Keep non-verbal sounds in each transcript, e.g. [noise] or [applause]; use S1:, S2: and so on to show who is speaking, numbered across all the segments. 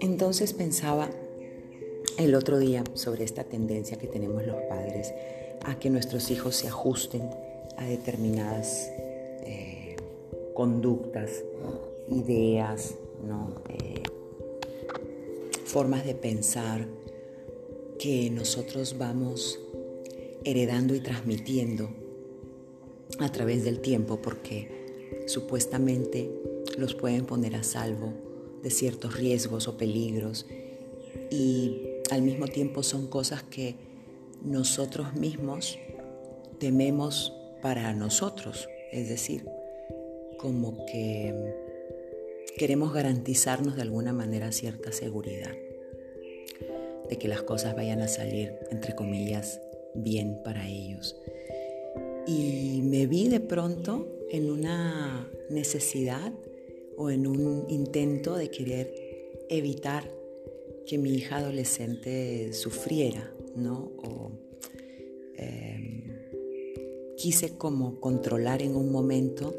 S1: Entonces pensaba el otro día sobre esta tendencia que tenemos los padres a que nuestros hijos se ajusten a determinadas eh, conductas, ideas, eh, formas de pensar que nosotros vamos heredando y transmitiendo a través del tiempo porque supuestamente los pueden poner a salvo de ciertos riesgos o peligros y al mismo tiempo son cosas que nosotros mismos tememos para nosotros, es decir, como que queremos garantizarnos de alguna manera cierta seguridad de que las cosas vayan a salir, entre comillas, bien para ellos. Y me vi de pronto en una necesidad o en un intento de querer evitar que mi hija adolescente sufriera, ¿no? O em, quise como controlar en un momento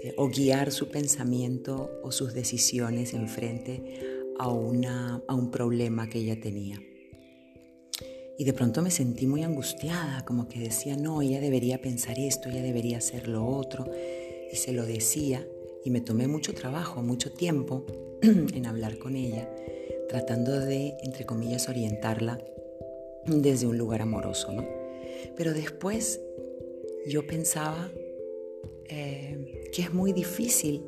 S1: eh, o guiar su pensamiento o sus decisiones en frente a, una, a un problema que ella tenía. Y de pronto me sentí muy angustiada, como que decía, no, ella debería pensar esto, ella debería hacer lo otro. Y se lo decía y me tomé mucho trabajo, mucho tiempo [clears throat] en hablar con ella, tratando de, entre comillas, orientarla desde un lugar amoroso, ¿no? Pero después yo pensaba eh, que es muy difícil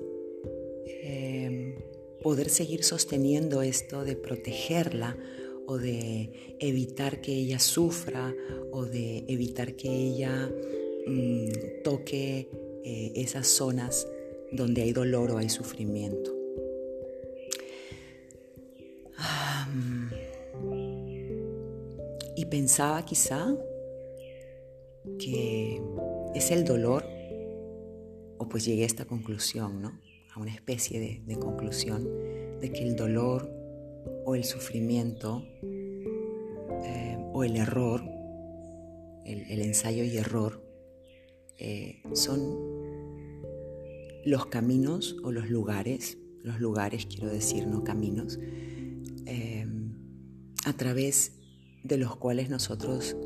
S1: eh, poder seguir sosteniendo esto de protegerla o de evitar que ella sufra o de evitar que ella mm, toque eh, esas zonas donde hay dolor o hay sufrimiento. y pensaba quizá que es el dolor, o pues llegué a esta conclusión, ¿no? A una especie de, conclusión de que el dolor o el sufrimiento eh, o el error, el, ensayo y error, eh, son los caminos o los lugares, los lugares quiero decir, no caminos, eh, a través de los cuales nosotros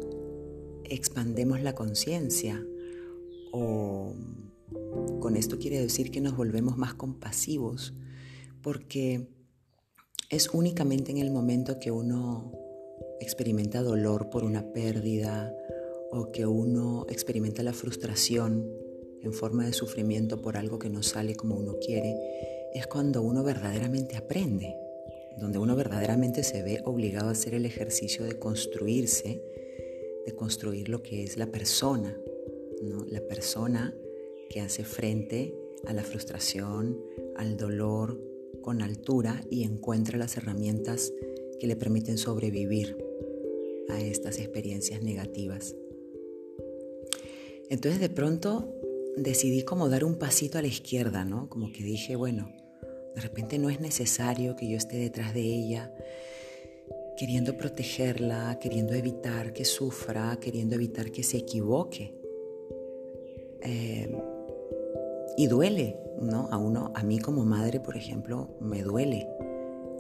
S1: expandemos la conciencia o con esto quiere decir que nos volvemos más compasivos porque es únicamente en el momento que uno experimenta dolor por una pérdida o que uno experimenta la frustración en forma de sufrimiento por algo que no sale como uno quiere, es cuando uno verdaderamente aprende, donde uno verdaderamente se ve obligado a hacer el ejercicio de construirse, de construir lo que es la persona, ¿no? la persona que hace frente a la frustración, al dolor con altura y encuentra las herramientas que le permiten sobrevivir a estas experiencias negativas. Entonces de pronto decidí como dar un pasito a la izquierda, ¿no? Como que dije, bueno, de repente no es necesario que yo esté detrás de ella, queriendo protegerla, queriendo evitar que sufra, queriendo evitar que se equivoque. Eh, y duele, ¿no? A uno, a mí como madre, por ejemplo, me duele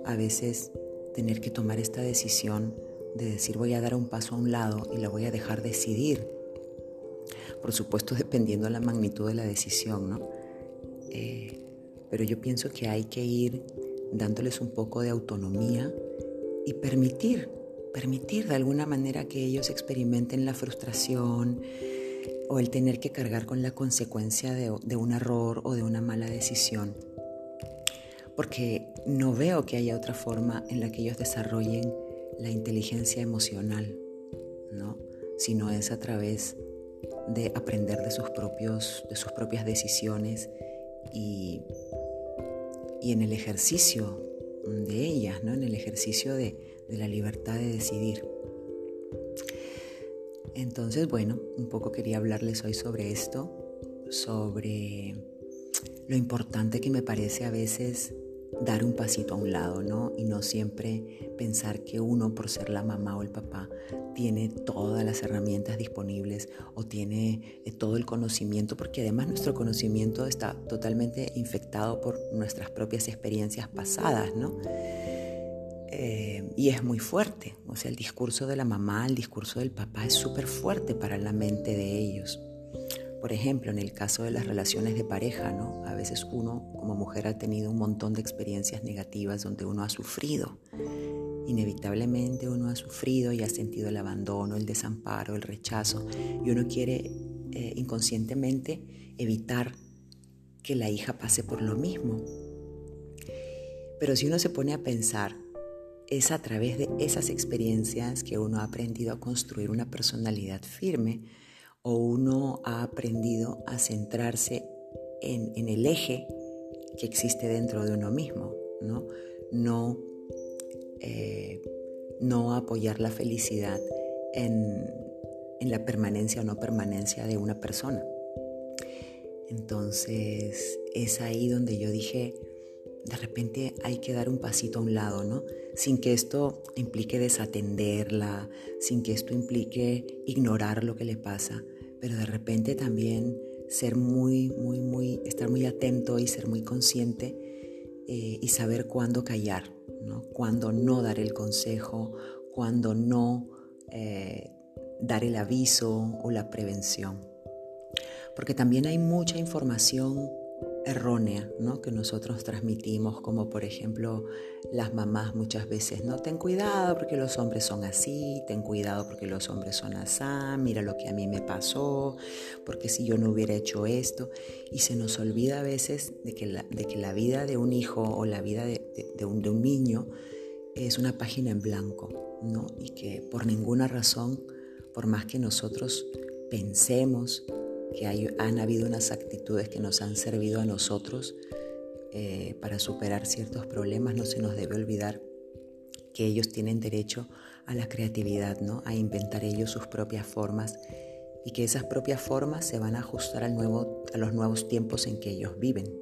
S1: a veces tener que tomar esta decisión de decir voy a dar un paso a un lado y la voy a dejar decidir por supuesto [laughs] dependiendo de la magnitud de la decisión, ¿no? Eh, pero yo pienso que hay que ir dándoles un poco de autonomía y permitir, permitir de alguna manera que ellos experimenten la frustración o el tener que cargar con la consecuencia de, un error o de una mala decisión. Porque no veo que haya otra forma en la que ellos desarrollen la inteligencia emocional, ¿no? Sino es a través de aprender de sus, propios, de sus propias decisiones y, y en el ejercicio de ellas, ¿no? en el ejercicio de la libertad de decidir. Entonces, bueno, un poco quería hablarles hoy sobre esto, sobre lo importante que me parece a veces dar un pasito a un lado, ¿no? Y no siempre pensar que uno, por ser la mamá o el papá, tiene todas las herramientas disponibles o tiene eh, todo el conocimiento, porque además nuestro conocimiento está totalmente infectado por nuestras propias experiencias pasadas, ¿no? Eh, y es muy fuerte, o sea, el discurso de la mamá, el discurso del papá es súper fuerte para la mente de ellos. Por ejemplo, en el caso de las relaciones de pareja, ¿no? A veces uno como mujer ha tenido un montón de experiencias negativas donde uno ha sufrido. Inevitablemente uno ha sufrido y ha sentido el abandono, el desamparo, el rechazo y uno quiere eh, inconscientemente evitar que la hija pase por lo mismo. Pero si uno se pone a pensar, es a través de esas experiencias que uno ha aprendido a construir una personalidad firme, o uno ha aprendido a centrarse en, el eje que existe dentro de uno mismo, ¿no? No, eh, apoyar la felicidad en la permanencia o no permanencia de una persona. Entonces es ahí donde yo dije, de repente hay que dar un pasito a un lado, ¿no? Sin que esto implique desatenderla, sin que esto implique ignorar lo que le pasa, pero de repente también ser muy, muy, muy, estar muy atento y ser muy consciente eh, y saber cuándo callar, ¿no? Cuándo no dar el consejo, cuándo no eh, dar el aviso o la prevención. Porque también hay mucha información errónea ¿no? que nosotros transmitimos, como por ejemplo las mamás muchas veces, no, ten cuidado porque los hombres son así, ten cuidado porque los hombres son así, mira lo que a mí me pasó, porque si yo no hubiera hecho esto, y se nos olvida a veces de que la, de que la vida de un hijo o la vida de, un, de un niño es una página en blanco, ¿no? y que por ninguna razón, por más que nosotros pensemos, que han habido unas actitudes que nos han servido a nosotros eh, para superar ciertos problemas, no se nos debe olvidar que ellos tienen derecho a la creatividad, ¿no? a inventar ellos sus propias formas y que esas propias formas se van a ajustar al nuevo, a los nuevos tiempos en que ellos viven.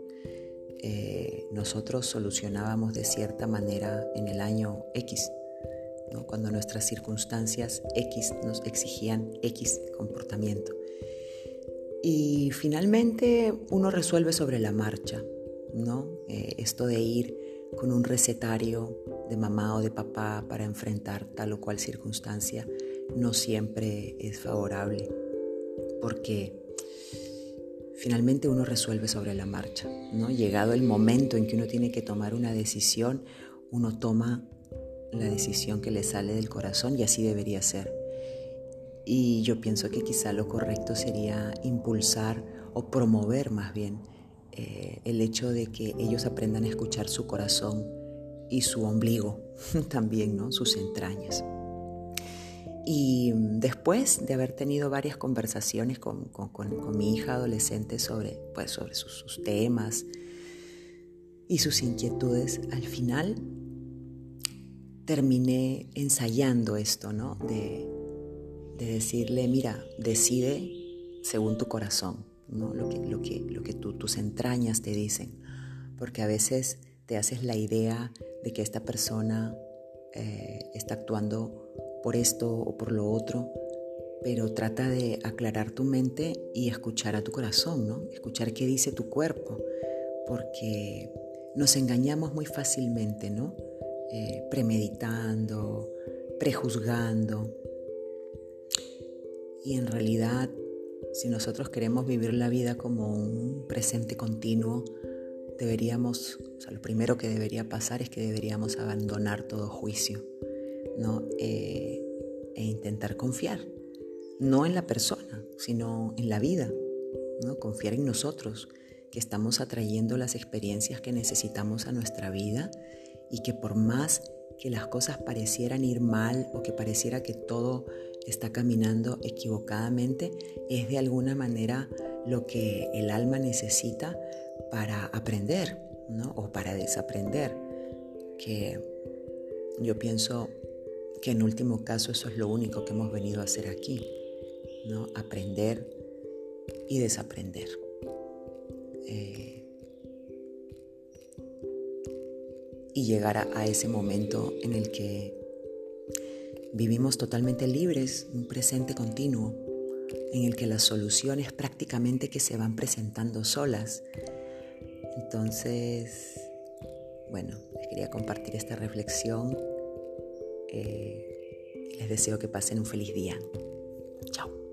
S1: Eh, nosotros solucionábamos de cierta manera en el año X, ¿no? cuando nuestras circunstancias X nos exigían X comportamiento. Y finalmente uno resuelve sobre la marcha, ¿no? Eh, esto de ir con un recetario de mamá o de papá para enfrentar tal o cual circunstancia no siempre es favorable, porque finalmente uno resuelve sobre la marcha, ¿no? Llegado el momento en que uno tiene que tomar una decisión, uno toma la decisión que le sale del corazón y así debería ser. Y yo pienso que quizá lo correcto sería impulsar o promover más bien eh, el hecho de que ellos aprendan a escuchar su corazón y su ombligo [laughs] también, ¿no? sus entrañas. Y después de haber tenido varias conversaciones con, mi hija adolescente sobre, pues, sobre sus, sus, temas y sus inquietudes, al final terminé ensayando esto, ¿no? De, de decirle, mira, decide según tu corazón, ¿no? lo que, lo que, lo que tus entrañas te dicen, porque a veces te haces la idea de que esta persona eh, está actuando por esto o por lo otro, pero trata de aclarar tu mente y escuchar a tu corazón, ¿no? escuchar qué dice tu cuerpo, porque nos engañamos muy fácilmente, ¿no? Eh, premeditando, prejuzgando, y en realidad, si nosotros queremos vivir la vida como un presente continuo, deberíamos, o sea, lo primero que debería pasar es que deberíamos abandonar todo juicio, ¿no? Eh, e intentar confiar, no en la persona, sino en la vida, ¿no? Confiar en nosotros, que estamos atrayendo las experiencias que necesitamos a nuestra vida y que por más que las cosas parecieran ir mal o que pareciera que todo está caminando equivocadamente, es de alguna manera lo que el alma necesita para aprender ¿no? o para desaprender. Que yo pienso que en último caso eso es lo único que hemos venido a hacer aquí, ¿no? aprender y desaprender. Eh, y llegar a, ese momento en el que vivimos totalmente libres, un presente continuo, en el que las soluciones prácticamente que se van presentando solas. Entonces, bueno, les quería compartir esta reflexión. Eh, les deseo que pasen un feliz día. Chao.